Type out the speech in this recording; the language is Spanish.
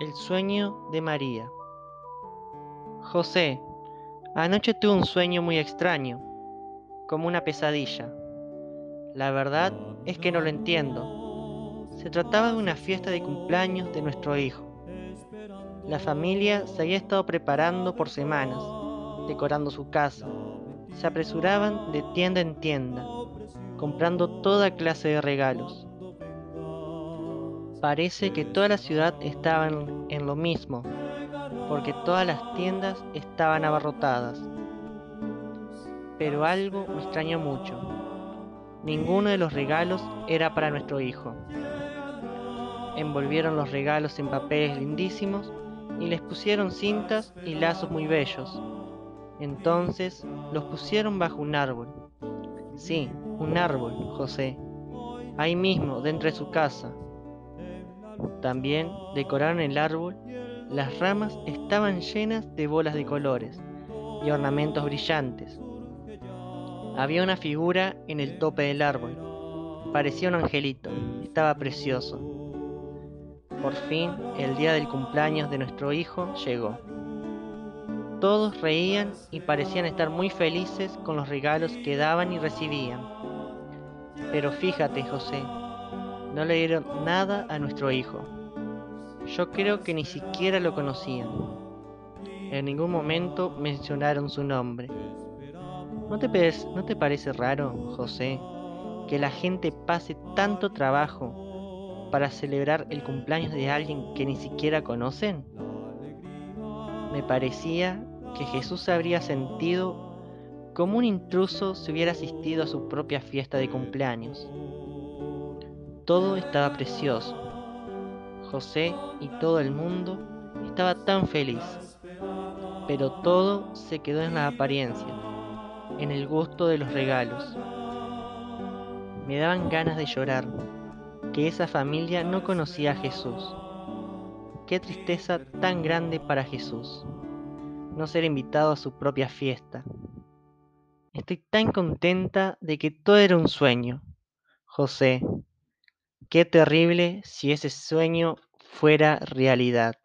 El sueño de María. José, anoche tuve un sueño muy extraño, como una pesadilla. La verdad es que no lo entiendo. Se trataba de una fiesta de cumpleaños de nuestro hijo. La familia se había estado preparando por semanas, decorando su casa. Se apresuraban de tienda en tienda, comprando toda clase de regalos. Parece que toda la ciudad estaba en, lo mismo, porque todas las tiendas estaban abarrotadas. Pero algo me extrañó mucho. Ninguno de los regalos era para nuestro hijo. Envolvieron los regalos en papeles lindísimos y les pusieron cintas y lazos muy bellos. Entonces los pusieron bajo un árbol. Sí, un árbol, José. Ahí mismo, dentro de su casa, también decoraron el árbol, las ramas estaban llenas de bolas de colores y ornamentos brillantes. Había una figura en el tope del árbol. Parecía un angelito, estaba precioso. Por fin, el día del cumpleaños de nuestro hijo llegó. Todos reían y parecían estar muy felices con los regalos que daban y recibían. Pero fíjate, José, no le dieron nada a nuestro hijo. Yo creo que ni siquiera lo conocían. En ningún momento mencionaron su nombre. ¿No te, ¿No te parece raro, José, que la gente pase tanto trabajo para celebrar el cumpleaños de alguien que ni siquiera conocen? Me parecía que Jesús habría sentido como un intruso si hubiera asistido a su propia fiesta de cumpleaños. Todo estaba precioso. José y todo el mundo estaba tan feliz. Pero todo se quedó en la apariencia, en el gusto de los regalos. Me daban ganas de llorar, que esa familia no conocía a Jesús. Qué tristeza tan grande para Jesús, no ser invitado a su propia fiesta. Estoy tan contenta de que todo era un sueño. José, Qué terrible si ese sueño fuera realidad.